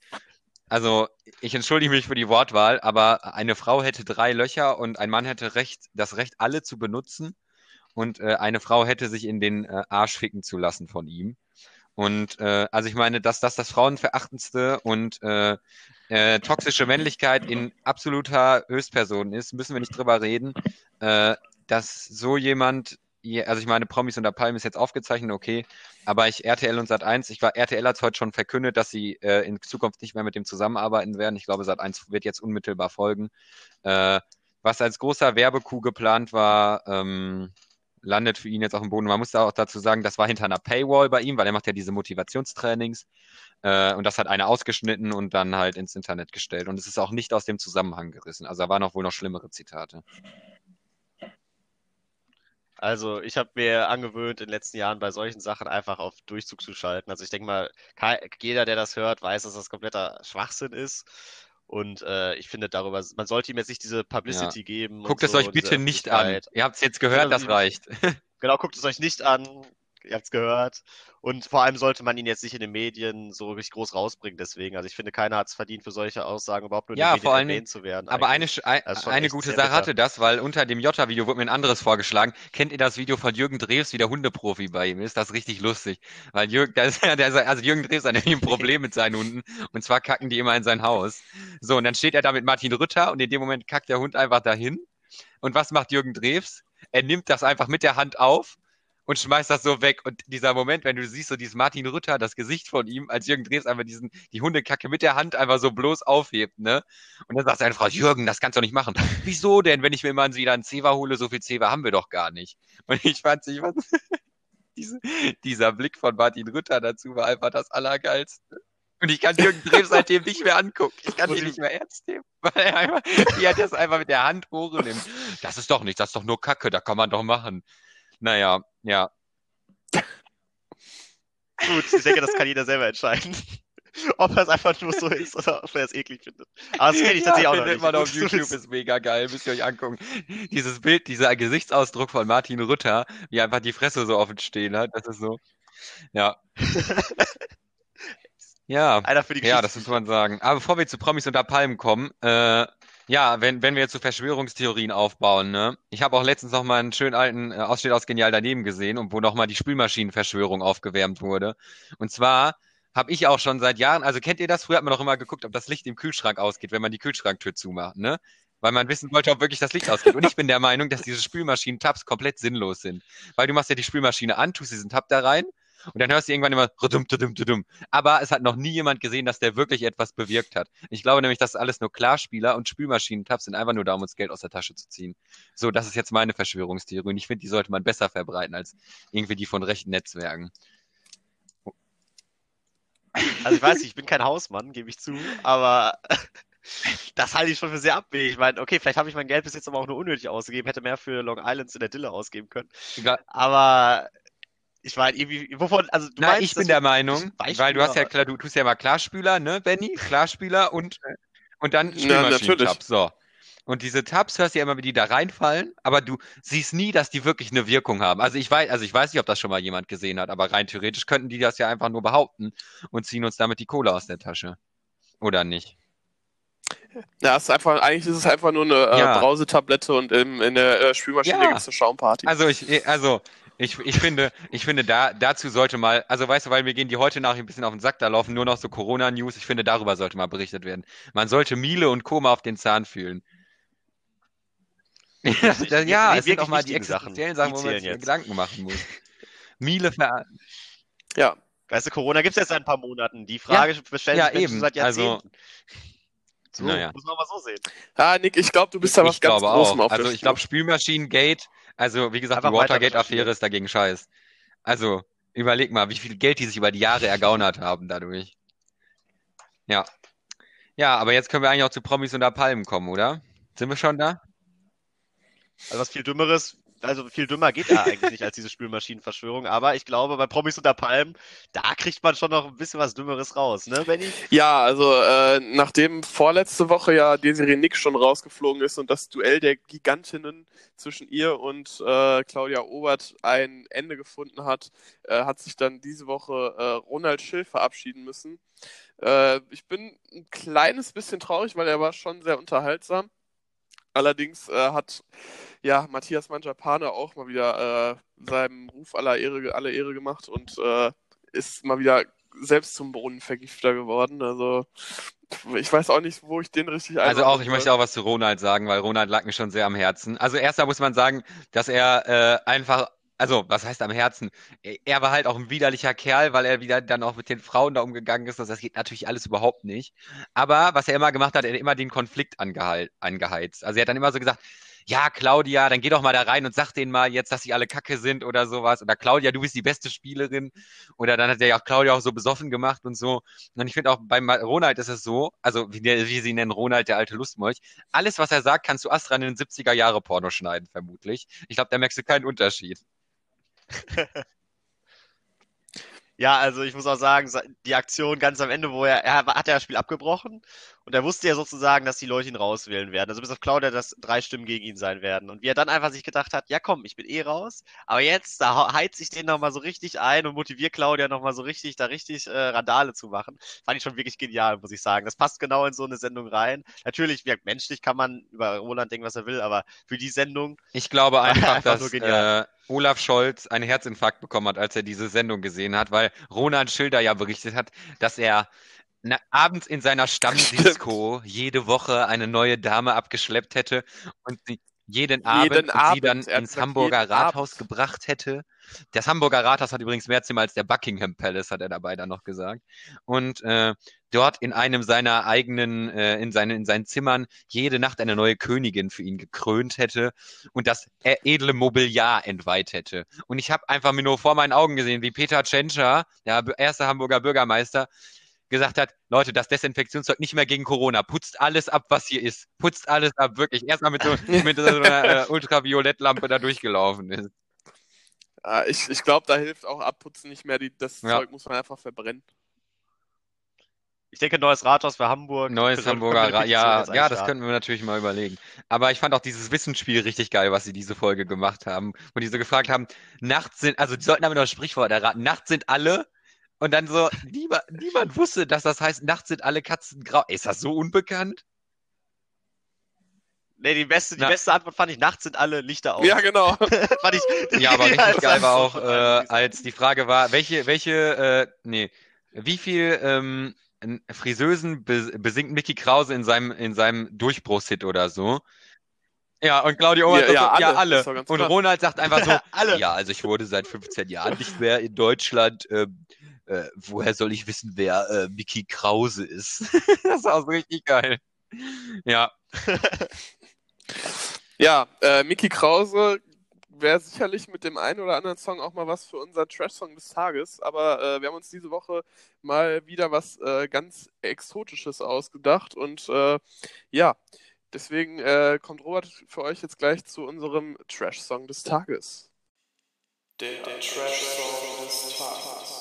also ich entschuldige mich für die Wortwahl, aber eine Frau hätte drei Löcher und ein Mann hätte Recht, das Recht, alle zu benutzen. Und äh, eine Frau hätte sich in den äh, Arsch ficken zu lassen von ihm. Und äh, also ich meine, dass das das frauenverachtendste und äh, äh, toxische Männlichkeit in absoluter Höchstperson ist, müssen wir nicht drüber reden, äh, dass so jemand, je- also ich meine, Promis unter Palmen ist jetzt aufgezeichnet, okay, aber ich RTL und Sat1, ich war RTL hat heute schon verkündet, dass sie äh, in Zukunft nicht mehr mit dem zusammenarbeiten werden. Ich glaube, Sat1 wird jetzt unmittelbar folgen. Äh, was als großer Werbecoup geplant war, ähm, landet für ihn jetzt auf dem Boden. Man muss da auch dazu sagen, das war hinter einer Paywall bei ihm, weil er macht ja diese Motivationstrainings. Äh, und das hat einer ausgeschnitten und dann halt ins Internet gestellt. Und es ist auch nicht aus dem Zusammenhang gerissen. Also da waren auch wohl noch schlimmere Zitate. Also ich habe mir angewöhnt, in den letzten Jahren bei solchen Sachen einfach auf Durchzug zu schalten. Also ich denke mal, jeder, der das hört, weiß, dass das kompletter Schwachsinn ist. Und äh, ich finde darüber, man sollte ihm jetzt nicht diese Publicity geben. und Guckt es so, euch bitte nicht an. Ihr habt es jetzt gehört, das Genau, reicht. <laughs> Genau, guckt es euch nicht an. Ihr habt es gehört. Und vor allem sollte man ihn jetzt nicht in den Medien so richtig groß rausbringen. Deswegen, also ich finde, keiner hat es verdient, für solche Aussagen überhaupt nur in Ja, den Medien erwähnt zu werden. Aber eine, eigentlich. sch- ein, eine gute Sache bitter. hatte das, weil unter dem Jota-Video wurde mir ein anderes vorgeschlagen. Kennt ihr das Video von Jürgen Drews, wie der Hundeprofi bei ihm ist? Das ist richtig lustig. Weil Jürgen, der ist, <laughs> der ist, also Jürgen Drews hat nämlich ein Problem mit seinen Hunden. Und zwar kacken die immer in sein Haus. So, und dann steht er da mit Martin Rütter und in dem Moment kackt der Hund einfach dahin. Und was macht Jürgen Drews? Er nimmt das einfach mit der Hand auf und schmeißt das so weg. Und dieser Moment, wenn du siehst, so dieses Martin Rütter, das Gesicht von ihm, als Jürgen Drews einfach diesen, die Hundekacke mit der Hand einfach so bloß aufhebt, ne? Und dann sagt seine Frau, Jürgen, das kannst du doch nicht machen. <laughs> Wieso denn, wenn ich mir mal wieder einen Zewa hole, so viel Zewa haben wir doch gar nicht. Und ich fand, ich fand <laughs> diese, dieser Blick von Martin Rütter dazu war einfach das Allergeilste. Und ich kann Jürgen Drews seitdem nicht mehr angucken. Ich kann ihn nicht mehr ernst nehmen. <laughs> Weil er einfach, die hat das einfach mit der Hand und nimmt. Das ist doch nicht, das ist doch nur Kacke, da kann man doch machen. Naja, ja. <laughs> Gut, ich denke, das kann jeder selber entscheiden. <laughs> Ob er es einfach nur so ist oder ob er es eklig findet. Aber das kenne ich tatsächlich auch noch nicht. man auf Gut zu YouTube, ist mega geil, müsst ihr euch angucken. Dieses Bild, dieser Gesichtsausdruck von Martin Rütter, wie einfach die Fresse so offen stehen hat, das ist so, ja. <laughs> Ja, Einer für die ja, das muss man sagen. Aber bevor wir zu Promis unter Palmen kommen, äh, ja, wenn, wenn wir jetzt zu Verschwörungstheorien aufbauen, ne? Ich habe auch letztens noch mal einen schönen alten äh, Ausschnitt aus Genial daneben gesehen, und wo noch mal die Spülmaschinenverschwörung aufgewärmt wurde. Und zwar habe ich auch schon seit Jahren, also kennt ihr das? Früher hat man doch immer geguckt, ob das Licht im Kühlschrank ausgeht, wenn man die Kühlschranktür zumacht, ne? Weil man wissen wollte, ob wirklich das Licht ausgeht. Und ich bin der Meinung, dass diese Spülmaschinen-Tabs komplett sinnlos sind. Weil du machst ja die Spülmaschine an, tust diesen Tab da rein und dann hörst du irgendwann immer rudum, dudum, dudum. Aber es hat noch nie jemand gesehen, dass der wirklich etwas bewirkt hat. Ich glaube nämlich, das ist alles nur Klarspieler und Spülmaschinen-Tabs sind einfach nur da, um uns Geld aus der Tasche zu ziehen. So, das ist jetzt meine Verschwörungstheorie und ich finde, die sollte man besser verbreiten als irgendwie die von rechten Netzwerken. Also ich weiß nicht, ich bin kein Hausmann, gebe ich zu, aber <laughs> das halte ich schon für sehr abwegig. Ich meine, okay, vielleicht habe ich mein Geld bis jetzt aber auch nur unnötig ausgegeben, hätte mehr für Long Islands in der Dille ausgeben können. Aber ich meine, irgendwie, wovon, also du Na, meinst, ich bin der Meinung, weil du hast ja klar, du tust ja mal Klarspüler, ne, Benny? Klarspüler und, und dann Ja, natürlich. Spülmaschinen-Tabs. So. Und diese Tabs hörst du ja immer, wie die da reinfallen, aber du siehst nie, dass die wirklich eine Wirkung haben. Also ich weiß, also ich weiß nicht, ob das schon mal jemand gesehen hat, aber rein theoretisch könnten die das ja einfach nur behaupten und ziehen uns damit die Kohle aus der Tasche. Oder nicht? Ja, ist einfach, eigentlich ist es einfach nur eine äh, Ja. Brausetablette und im, in der äh, Spülmaschine Ja. gibt es eine Schaumparty. Also ich, also ich, ich finde, ich finde, da, dazu sollte mal, also weißt du, weil mir gehen die heute Nachrichten ein bisschen auf den Sack, da laufen nur noch so Corona-News. Ich finde, darüber sollte mal berichtet werden. Man sollte Miele und Koma auf den Zahn fühlen. <laughs> ja, das, das, ja, es sind auch mal die Sachen, existenziellen Sachen, die wo man sich. Gedanken machen muss. Miele ver ja. Weißt du, Corona gibt es jetzt seit ein paar Monaten. Die Frage stellen ja, sich Menschen eben. seit Also, Jahrzehnten. so, naja. muss man mal so sehen. Ah, Nick, ich glaube, du bist da was ich ganz glaube Großem auch. Also ich glaube, Spülmaschinen-Gate, also wie gesagt, Einfach die Watergate-Affäre ist dagegen scheiß. Also überleg mal, wie viel Geld die sich über die Jahre ergaunert haben dadurch. Ja. Ja, aber jetzt können wir eigentlich auch zu Promis unter Palmen kommen, oder? Sind wir schon da? Also was viel Dümmeres, also viel dümmer geht da eigentlich nicht als diese Spülmaschinenverschwörung, aber ich glaube, bei Promis unter Palmen, da kriegt man schon noch ein bisschen was Dümmeres raus, ne, Benny? Ja, also äh, nachdem vorletzte Woche ja Desiree Nick schon rausgeflogen ist und das Duell der Gigantinnen zwischen ihr und äh, Claudia Obert ein Ende gefunden hat, äh, hat sich dann diese Woche äh, Ronald Schill verabschieden müssen. Äh, ich bin ein kleines bisschen traurig, weil er war schon sehr unterhaltsam. Allerdings äh, hat ja Matthias Manjapane auch mal wieder äh, seinem Ruf aller Ehre, alle Ehre gemacht und äh, ist mal wieder selbst zum Brunnenvergifter geworden. Also ich weiß auch nicht, wo ich den richtig Also auch, ich möchte auch was zu Ronald sagen, weil Ronald lag mir schon sehr am Herzen. Also erstmal muss man sagen, dass er äh, einfach, also was heißt am Herzen? Er war halt auch ein widerlicher Kerl, weil er wieder dann auch mit den Frauen da umgegangen ist. Das geht natürlich alles überhaupt nicht. Aber was er immer gemacht hat, er hat immer den Konflikt angeheizt. Also er hat dann immer so gesagt, ja, Claudia, dann geh doch mal da rein und sag denen mal jetzt, dass sie alle Kacke sind oder sowas. Oder Claudia, du bist die beste Spielerin. Oder dann hat er ja auch Claudia auch so besoffen gemacht und so. Und ich finde auch bei Ronald ist es so, also wie, der, wie sie nennen, Ronald, der alte Lustmolch. Alles, was er sagt, kannst du Astra in den 70er Jahre Porno schneiden, vermutlich. Ich glaube, da merkst du keinen Unterschied. <laughs> Ja, also ich muss auch sagen, die Aktion ganz am Ende, wo er, er hat ja das Spiel abgebrochen und er wusste ja sozusagen, dass die Leute ihn rauswählen werden. Also bis auf Claudia, dass drei Stimmen gegen ihn sein werden. Und wie er dann einfach sich gedacht hat, ja komm, ich bin eh raus, aber jetzt, da heiz ich den nochmal so richtig ein und motiviere Claudia nochmal so richtig, da richtig äh, Randale zu machen. Fand ich schon wirklich genial, muss ich sagen. Das passt genau in so eine Sendung rein. Natürlich, wie, menschlich kann man über Roland denken, was er will, aber für die Sendung, Ich glaube <laughs> einfach, Einfach dass äh, Olaf Scholz einen Herzinfarkt bekommen hat, als er diese Sendung gesehen hat, weil Ronald Schilder ja berichtet hat, dass er na, abends in seiner Stammdisco jede Woche eine neue Dame abgeschleppt hätte und sie jeden Abend, Jeden und sie Abend. dann ins Hamburger Rathaus Abend. gebracht hätte Das Hamburger Rathaus hat übrigens mehr Zimmer als der Buckingham Palace, hat er dabei dann noch gesagt. Und äh, dort in einem seiner eigenen, äh, in, seinen, in seinen Zimmern jede Nacht eine neue Königin für ihn gekrönt hätte und das e- edle Mobiliar entweiht hätte. Und ich habe einfach mir nur vor meinen Augen gesehen, wie Peter Tschentscher, der erste Hamburger Bürgermeister, gesagt hat, Leute, das Desinfektionszeug nicht mehr gegen Corona, putzt alles ab, was hier ist. Putzt alles ab, wirklich. Erstmal mit so, <laughs> mit so einer äh, Ultraviolettlampe da durchgelaufen ist. Ja, ich ich glaube, da hilft auch Abputzen nicht mehr. Die, das Ja. Zeug muss man einfach verbrennen. Ich denke, neues Rathaus für Hamburg. Neues Für- Hamburger für die Ra Petition ja, ja, das könnten wir natürlich mal überlegen. Aber ich fand auch dieses Wissensspiel richtig geil, was sie diese Folge gemacht haben. Und die so gefragt haben, nachts sind, also die sollten aber noch ein Sprichwort erraten, nachts sind alle. Und dann so, niemand, niemand wusste, dass das heißt, nachts sind alle Katzen grau. Ey, Ist das so unbekannt? Nee, die beste, die Na- beste Antwort fand ich, nachts sind alle Lichter aus. Ja, genau. <laughs> fand ich, <laughs> Ja, aber <laughs> richtig als geil war auch, äh, als die Frage war, welche, welche, äh, nee, wie viel ähm, Friseusen be besingt Mickey Krause in seinem, in seinem Durchbruchshit oder so? Ja, und Claudio Ober Ja, sagt ja, so, ja, alle. Und klar. Ronald sagt einfach so, Alle. ja, also ich wurde seit 15 Jahren nicht mehr in Deutschland. Ähm, äh, woher soll ich wissen, wer äh, Mickey Krause ist? <laughs> das war auch so richtig geil. Ja, <laughs> Ja, äh, Mickey Krause wäre sicherlich mit dem einen oder anderen Song auch mal was für unser Trash-Song des Tages. Aber äh, wir haben uns diese Woche mal wieder was äh, ganz Exotisches ausgedacht. Und äh, ja, deswegen äh, kommt Robert für euch jetzt gleich zu unserem Trash-Song des Tages. Der, Trash-Song des Tages.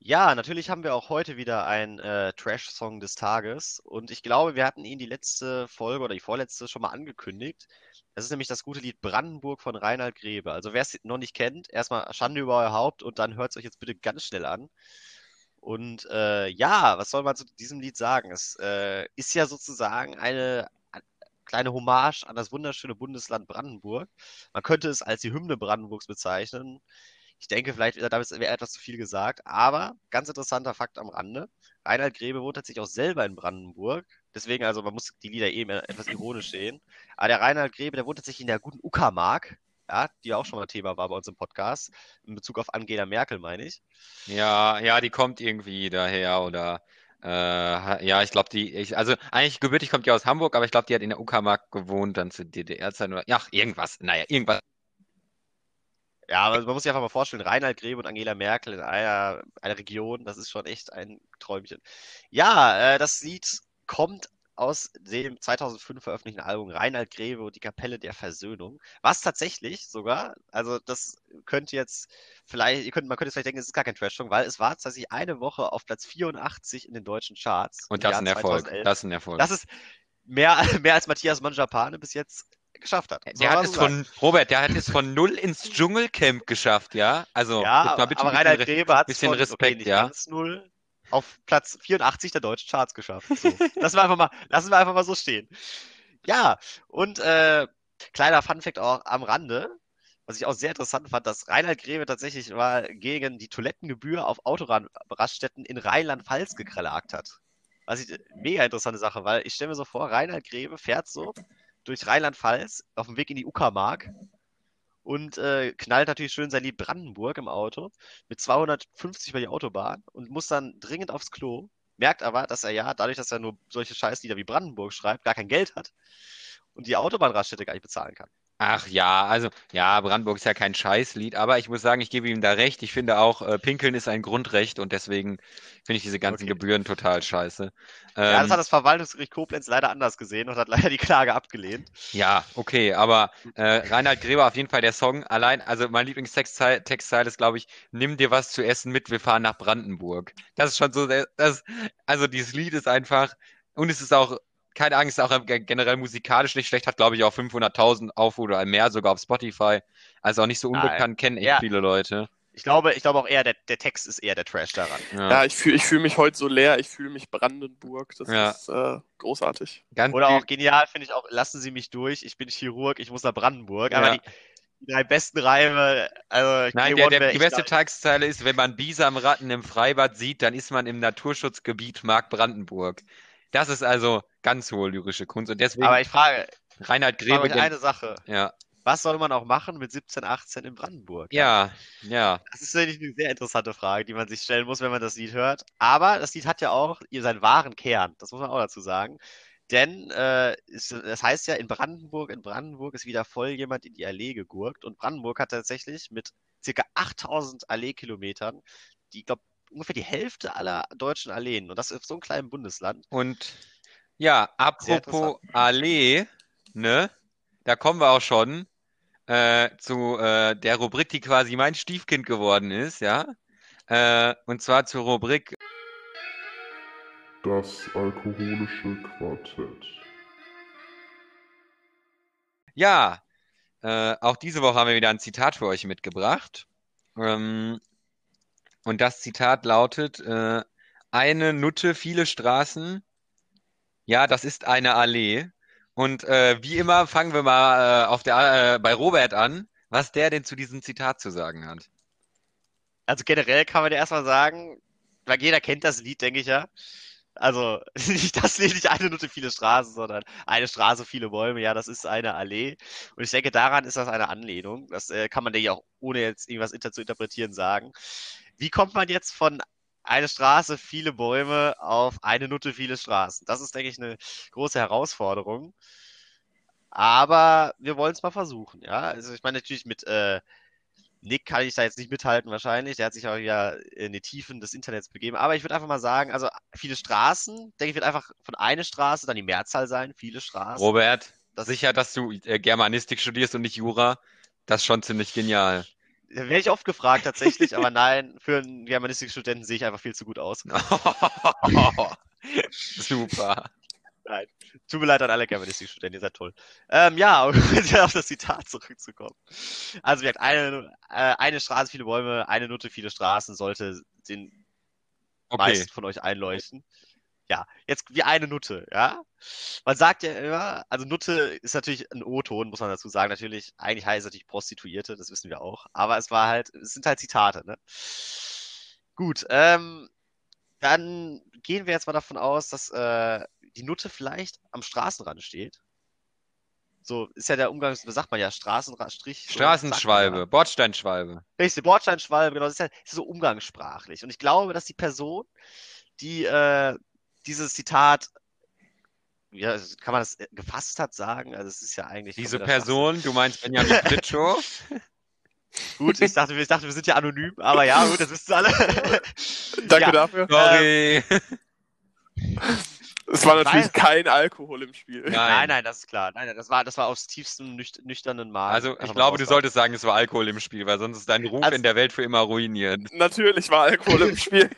Ja, natürlich haben wir auch heute wieder einen äh, Trash-Song des Tages. Und ich glaube, wir hatten ihn die letzte Folge oder die vorletzte schon mal angekündigt. Das ist nämlich das gute Lied Brandenburg von Reinhard Grebe. Also wer es noch nicht kennt, erstmal Schande über euer Haupt und dann hört es euch jetzt bitte ganz schnell an. Und äh, ja, was soll man zu diesem Lied sagen? Es äh, ist ja sozusagen eine kleine Hommage an das wunderschöne Bundesland Brandenburg. Man könnte es als die Hymne Brandenburgs bezeichnen. Ich denke, vielleicht wäre etwas zu viel gesagt, aber ganz interessanter Fakt am Rande. Reinhard Grebe wohnt tatsächlich auch selber in Brandenburg. Deswegen, also man muss die Lieder eben etwas ironisch sehen. Aber der Reinhard Grebe, der wohnt tatsächlich in der guten Uckermark, ja, die auch schon mal Thema war bei uns im Podcast, in Bezug auf Angela Merkel, meine ich. Ja, ja, die kommt irgendwie daher oder äh, ja, ich glaube, die, ich, also eigentlich gebürtig kommt die aus Hamburg, aber ich glaube, die hat in der Uckermark gewohnt, dann zu DDR-Zeiten oder ja, irgendwas, naja, irgendwas. Ja, aber man muss sich einfach mal vorstellen, Reinhard Grebe und Angela Merkel in einer, einer Region, das ist schon echt ein Träumchen. Ja, äh, das Lied kommt aus dem 2005 veröffentlichten Album Reinhard Grebe und die Kapelle der Versöhnung, was tatsächlich sogar, also das könnte jetzt vielleicht, ihr könnt, man könnte jetzt vielleicht denken, es ist gar kein Trash-Song, weil es war tatsächlich eine Woche auf Platz 84 in den deutschen Charts Und das ist ein Erfolg. 2011. Das ist ein Erfolg. Das ist mehr, <laughs> mehr als Matthias Manjapane bis jetzt geschafft hat. Soll Der hat es sagen. von, Robert, der hat es von null ins Dschungelcamp geschafft, ja? Also, Ja, mal bitte aber Reinhard Re- Grebe hat es von, Respekt, okay, nicht ja? ganz null auf Platz 84 der deutschen Charts geschafft. So. <laughs> lassen, wir einfach mal, lassen wir einfach mal so stehen. Ja, und äh, kleiner Funfact auch am Rande, was ich auch sehr interessant fand, dass Reinhard Grebe tatsächlich mal gegen die Toilettengebühr auf Autoraststätten in Rheinland-Pfalz geklagt hat. Was ich mega interessante Sache, weil ich stelle mir so vor, Reinhard Grebe fährt so durch Rheinland-Pfalz auf dem Weg in die Uckermark und äh, knallt natürlich schön sein Lied Brandenburg im Auto mit 250 über die Autobahn und muss dann dringend aufs Klo, merkt aber, dass er ja, dadurch, dass er nur solche Scheißlieder wie Brandenburg schreibt, gar kein Geld hat und die Autobahnraststätte gar nicht bezahlen kann. Ach ja, also, ja, Brandenburg ist ja kein Scheißlied, aber ich muss sagen, ich gebe ihm da recht. Ich finde auch, äh, Pinkeln ist ein Grundrecht und deswegen finde ich diese ganzen Okay. Gebühren total scheiße. Ja, das Ähm, hat das Verwaltungsgericht Koblenz leider anders gesehen und hat leider die Klage abgelehnt. Ja, okay, aber äh, Reinhard Grebe auf jeden Fall der Song. Allein, also mein Lieblingstextteil Textteil ist, glaube ich, nimm dir was zu essen mit, wir fahren nach Brandenburg. Das ist schon so, der- das, also dieses Lied ist einfach, und es ist auch, keine Angst, auch ge- generell musikalisch nicht schlecht, hat, glaube ich, auch 500.000 Aufrufe oder mehr sogar auf Spotify. Also auch nicht so Nein. unbekannt, kennen echt Ja. viele Leute. Ich glaube, ich glaube auch eher, der, der Text ist eher der Trash daran. Ja, Ja, ich fühle ich fühl mich heute so leer. Ich fühle mich Brandenburg. Das Ja. ist äh, großartig. ganz Oder auch genial finde ich auch, lassen Sie mich durch, ich bin Chirurg, ich muss nach Brandenburg. Aber Ja. die, die drei besten Reime, also Nein, K1 der, der, die beste Textzeile ist, wenn man Bisamratten im Freibad sieht, dann ist man im Naturschutzgebiet Mark Brandenburg. Das ist also ganz hohe lyrische Kunst und deswegen Aber ich frage, Reinhard frage Grebe, gen- eine Sache. ja, was soll man auch machen mit 17, 18 in Brandenburg? Ja, ja. Das ist natürlich eine sehr interessante Frage, die man sich stellen muss, wenn man das Lied hört. Aber das Lied hat ja auch seinen wahren Kern, das muss man auch dazu sagen. Denn äh, es, das heißt ja in Brandenburg, in Brandenburg ist wieder voll jemand in die Allee gegurkt. Und Brandenburg hat tatsächlich mit circa 8000 Alleekilometern, die, ich glaube, ungefähr die Hälfte aller deutschen Alleen. Und das ist so ein kleines Bundesland. Und ja, apropos Allee, ne? Da kommen wir auch schon äh, zu äh, der Rubrik, die quasi mein Stiefkind geworden ist, ja. Äh, und zwar zur Rubrik Das alkoholische Quartett. Ja, äh, auch diese Woche haben wir wieder ein Zitat für euch mitgebracht. Ähm, und das Zitat lautet: äh, Eine Nutte, viele Straßen. Ja, das ist eine Allee. Und äh, wie immer fangen wir mal äh, auf der, äh, bei Robert an, was der denn zu diesem Zitat zu sagen hat. Also generell kann man ja erstmal sagen, weil jeder kennt das Lied, denke ich ja. Also <laughs> nicht das Lied, nicht eine Minute viele Straßen, sondern eine Straße, viele Bäume. Ja, das ist eine Allee. Und ich denke, daran ist das eine Anlehnung. Das äh, kann man ja auch, ohne jetzt irgendwas inter zu interpretieren, sagen. Wie kommt man jetzt von eine Straße, viele Bäume auf eine Nutte, viele Straßen? Das ist, denke ich, eine große Herausforderung. Aber wir wollen es mal versuchen, ja. Also ich meine natürlich mit äh, Nick kann ich da jetzt nicht mithalten wahrscheinlich. Der hat sich auch ja in die Tiefen des Internets begeben. Aber ich würde einfach mal sagen, also viele Straßen, denke ich, wird einfach von einer Straße dann die Mehrzahl sein, viele Straßen. Robert, das sicher, dass du äh, Germanistik studierst und nicht Jura? Das ist schon ziemlich genial. Werde ich oft gefragt tatsächlich, aber <laughs> nein, für einen Germanistikstudenten sehe ich einfach viel zu gut aus. <laughs> Super. Nein. Tut mir leid an alle Germanistikstudenten, ihr seid toll. Ähm, ja, <laughs> um auf das Zitat zurückzukommen. Also, wie gesagt, eine, äh, eine Straße, viele Bäume, eine Nutte, viele Straßen sollte den Okay. meisten von euch einleuchten. Ja, jetzt wie eine Nutte, ja. Man sagt ja immer, also Nutte ist natürlich ein O-Ton, muss man dazu sagen. Natürlich, eigentlich heißt es natürlich Prostituierte, das wissen wir auch. Aber es war halt, es sind halt Zitate, ne? Gut, ähm, dann gehen wir jetzt mal davon aus, dass äh, die Nutte vielleicht am Straßenrand steht. So ist ja der Umgang, sagt man ja, Straßenrand, Strich. so sagt man Straßenschwalbe, ja. Bordsteinschwalbe. Richtig, Bordsteinschwalbe, genau, das ist ja ist so umgangssprachlich. Und ich glaube, dass die Person, die äh, dieses Zitat, ja, kann man das äh, gefasst hat, sagen? Also es ist ja eigentlich. Diese Person, du meinst Benjamin? Schwachsinn. <laughs> Gut, ich dachte, ich dachte, wir sind ja anonym, aber ja, gut, das wissen alle. <laughs> Danke Ja. dafür. Sorry. Es war natürlich kein Alkohol im Spiel. Nein. Nein, nein, das ist klar. Nein, das war, das war aus tiefstem nücht nüchternen Magen. Also, ich mal glaube, du solltest sagen, es war Alkohol im Spiel, weil sonst ist dein Ruf Also- in der Welt für immer ruiniert. Natürlich war Alkohol im <laughs> Spiel.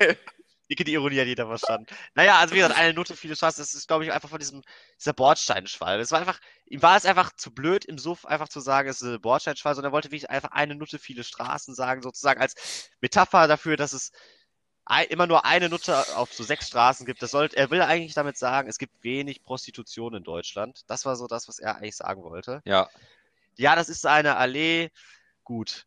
Die Ironie hat jeder verstanden. Naja, also wie gesagt, eine Note, viele Straßen, das ist, glaube ich, einfach von diesem, dieser Bordsteinschwalbe. Es war einfach, ihm war es einfach zu blöd, im Suff einfach zu sagen, es ist eine Bordsteinschwalbe, sondern er wollte wirklich einfach eine Nutte, viele Straßen sagen, sozusagen als Metapher dafür, dass es immer nur eine Nutte auf so sechs Straßen gibt. Das sollte, er will eigentlich damit sagen, es gibt wenig Prostitution in Deutschland. Das war so das, was er eigentlich sagen wollte. Ja. Ja, das ist eine Allee. Gut.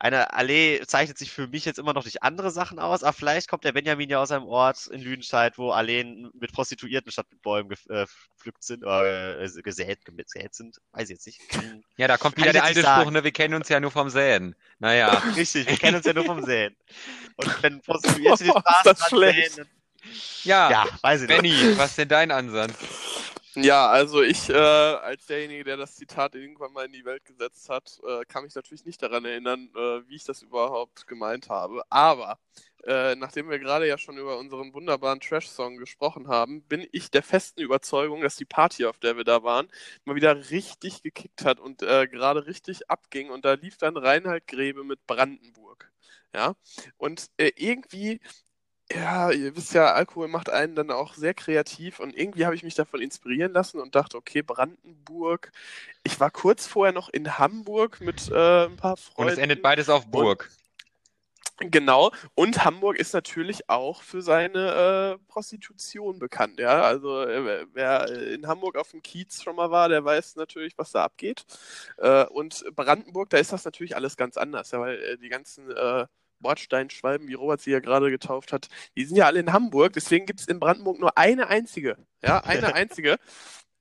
Eine Allee zeichnet sich für mich jetzt immer noch durch andere Sachen aus, aber vielleicht kommt der Benjamin ja aus einem Ort in Lüdenscheid, wo Alleen mit Prostituierten statt mit Bäumen äh, gepflückt sind oder äh, gesät, gesät sind. Weiß ich jetzt nicht. Kann- Ja, da kommt wieder der alte. Spruch, ne? Wir kennen uns ja nur vom Säen. Naja. <laughs> Richtig, wir kennen uns ja nur vom Säen. Und wenn <laughs> Prostituierte das dran schlecht. säen, Ja, dann, ja, weiß ich nicht. Benny, was ist denn dein Ansatz? Ja, also ich äh, als derjenige, der das Zitat irgendwann mal in die Welt gesetzt hat, äh, kann mich natürlich nicht daran erinnern, äh, wie ich das überhaupt gemeint habe. Aber äh, nachdem wir gerade ja schon über unseren wunderbaren Trash-Song gesprochen haben, bin ich der festen Überzeugung, dass die Party, auf der wir da waren, mal wieder richtig gekickt hat und äh, gerade richtig abging. Und da lief dann Reinhard Grebe mit Brandenburg. Ja, und äh, irgendwie ja, ihr wisst ja, Alkohol macht einen dann auch sehr kreativ und irgendwie habe ich mich davon inspirieren lassen und dachte, okay, Brandenburg. Ich war kurz vorher noch in Hamburg mit äh, ein paar Und Freunden. es endet beides auf Burg. Genau. Und Hamburg ist natürlich auch für seine äh, Prostitution bekannt, ja. Also äh, wer in Hamburg auf dem Kiez schon mal war, der weiß natürlich, was da abgeht. Äh, und Brandenburg, da ist das natürlich alles ganz anders, ja, weil äh, die ganzen äh, Bordsteinschwalben, wie Robert sie ja gerade getauft hat, die sind ja alle in Hamburg, deswegen gibt es in Brandenburg nur eine einzige, ja, eine <laughs> einzige.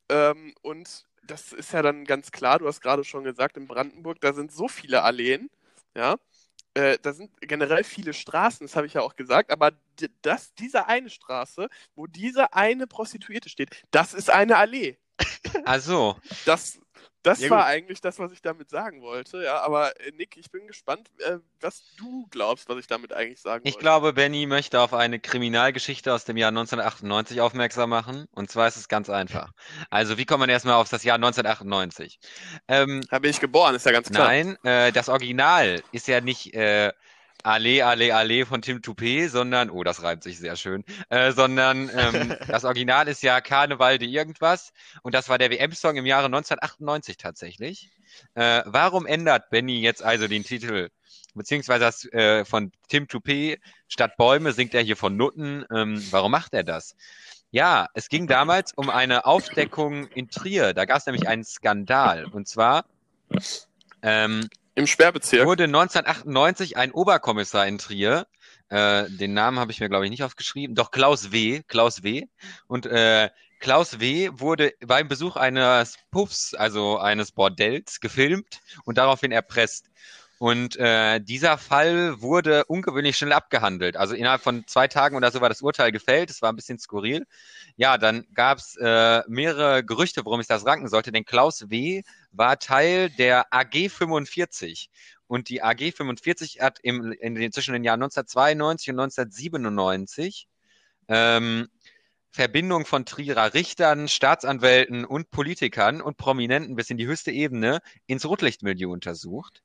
Ähm, und das ist ja dann ganz klar, du hast gerade schon gesagt, in Brandenburg, da sind so viele Alleen, ja, äh, da sind generell viele Straßen, das habe ich ja auch gesagt, aber das, diese eine Straße, wo diese eine Prostituierte steht, das ist eine Allee. Also, Das, das Ja, war gut. eigentlich das, was ich damit sagen wollte. Ja, aber äh, Nick, ich bin gespannt, äh, was du glaubst, was ich damit eigentlich sagen ich wollte. glaube, Benny möchte auf eine Kriminalgeschichte aus dem Jahr 1998 aufmerksam machen. Und zwar ist es ganz einfach. Also, wie kommt man erstmal auf das Jahr 1998? Ähm, Da bin ich geboren, ist ja ganz klar. Nein, äh, das Original ist ja nicht äh, Ale, Ale, Ale von Tim Toupé, sondern, oh, das reimt sich sehr schön, äh, sondern ähm, <laughs> das Original ist ja Karneval de irgendwas und das war der WM-Song im Jahre 1998 tatsächlich. Äh, warum ändert Benny jetzt also den Titel, beziehungsweise das, äh, von Tim Toupé statt Bäume singt er hier von Nutten? Ähm, warum macht er das? Ja, es ging damals um eine Aufdeckung in Trier. Da gab es nämlich einen Skandal. Und zwar ähm, Im Sperrbezirk. wurde 1998 ein Oberkommissar in Trier, äh, den Namen habe ich mir glaube ich nicht aufgeschrieben, doch Klaus W., Klaus W. Und äh, Klaus W. wurde beim Besuch eines Puffs, also eines Bordells, gefilmt und daraufhin erpresst. Und äh, dieser Fall wurde ungewöhnlich schnell abgehandelt. Also innerhalb von zwei Tagen oder so war das Urteil gefällt. Es war ein bisschen skurril. Ja, dann gab es äh, mehrere Gerüchte, worum ich das ranken sollte. Denn Klaus W. war Teil der AG 45. Und die AG 45 hat im, in zwischen den Jahren 1992 und 1997 ähm, Verbindung von Trierer Richtern, Staatsanwälten und Politikern und Prominenten bis in die höchste Ebene ins Rotlichtmilieu untersucht.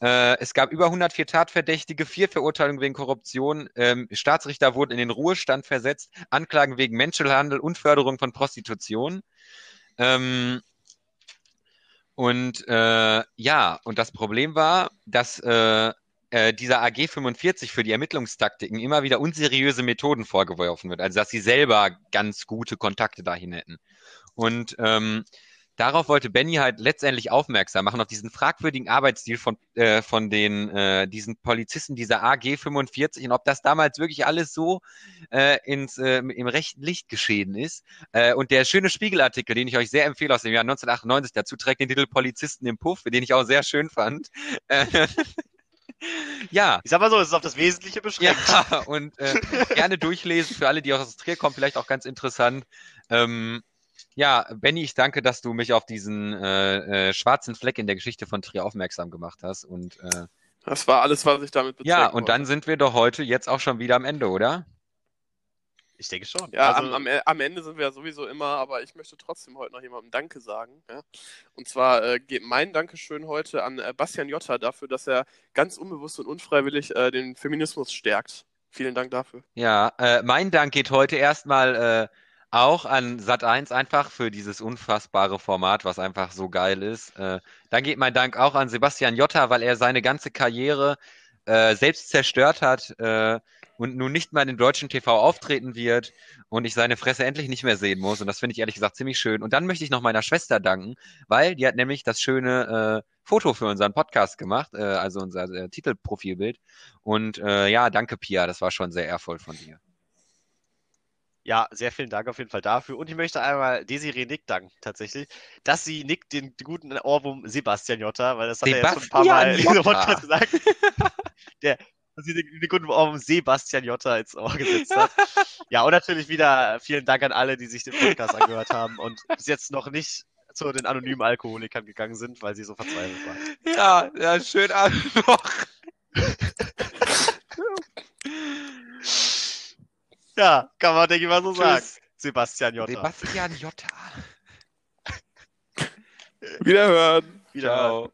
Äh, es gab über 104 Tatverdächtige, vier Verurteilungen wegen Korruption, ähm, Staatsrichter wurden in den Ruhestand versetzt, Anklagen wegen Menschenhandel und Förderung von Prostitution. Ähm, und äh, ja, und das Problem war, dass äh, äh, dieser AG 45 für die Ermittlungstaktiken immer wieder unseriöse Methoden vorgeworfen wird, also dass sie selber ganz gute Kontakte dahin hätten. Und ähm, darauf wollte Benny halt letztendlich aufmerksam machen, auf diesen fragwürdigen Arbeitsstil von, äh, von den, äh, diesen Polizisten dieser AG 45 und ob das damals wirklich alles so äh, ins, äh, im rechten Licht geschehen ist. Äh, und der schöne Spiegelartikel, den ich euch sehr empfehle aus dem Jahr 1998, dazu trägt den Titel Polizisten im Puff, den ich auch sehr schön fand. Äh, <laughs> ja, Ich sag mal so, es ist auf das Wesentliche <laughs> beschränkt. ja, und äh, gerne durchlesen für alle, die aus Trier kommen, vielleicht auch ganz interessant. Ähm, ja, Benny, ich danke, dass du mich auf diesen äh, äh, schwarzen Fleck in der Geschichte von Trier aufmerksam gemacht hast. Und äh, Das war alles, was ich damit bezwecken ja, und dann wollte. sind wir doch heute jetzt auch schon wieder am Ende, oder? Ich denke schon. Ja, also, am, am, am Ende sind wir ja sowieso immer, aber ich möchte trotzdem heute noch jemandem Danke sagen. Ja? Und zwar äh, geht mein Dankeschön heute an äh, Bastian Jotta dafür, dass er ganz unbewusst und unfreiwillig äh, den Feminismus stärkt. Vielen Dank dafür. Ja, äh, mein Dank geht heute erstmal äh, auch an Sat1 einfach für dieses unfassbare Format, was einfach so geil ist. Äh, dann geht mein Dank auch an Sebastian Jotta, weil er seine ganze Karriere äh, selbst zerstört hat äh, und nun nicht mehr in deutschen TV auftreten wird und ich seine Fresse endlich nicht mehr sehen muss. Und das finde ich ehrlich gesagt ziemlich schön. Und dann möchte ich noch meiner Schwester danken, weil die hat nämlich das schöne äh, Foto für unseren Podcast gemacht, äh, also unser äh, Titelprofilbild. Und äh, ja, danke Pia, das war schon sehr ehrvoll von dir. Ja, sehr vielen Dank auf jeden Fall dafür. Und ich möchte einmal Desiree Nick danken, tatsächlich, dass sie Nick den guten Ohrwurm Sebastian Jotta, weil das hat er jetzt schon ein paar Mal in Sebastian diesem. Podcast gesagt, <laughs> der, dass sie den, den guten Ohrwurm Sebastian Jotta ins Ohr gesetzt hat. Ja, und natürlich wieder vielen Dank an alle, die sich den Podcast angehört haben und bis jetzt noch nicht zu den anonymen Alkoholikern gegangen sind, weil sie so verzweifelt waren. Ja, ja, schön Abend noch. <laughs> Ja, kann man, denke ich mal, so sagen. Tschüss. Sebastian Jotta. Sebastian Jotta. Wiederhören. Wieder. Ciao.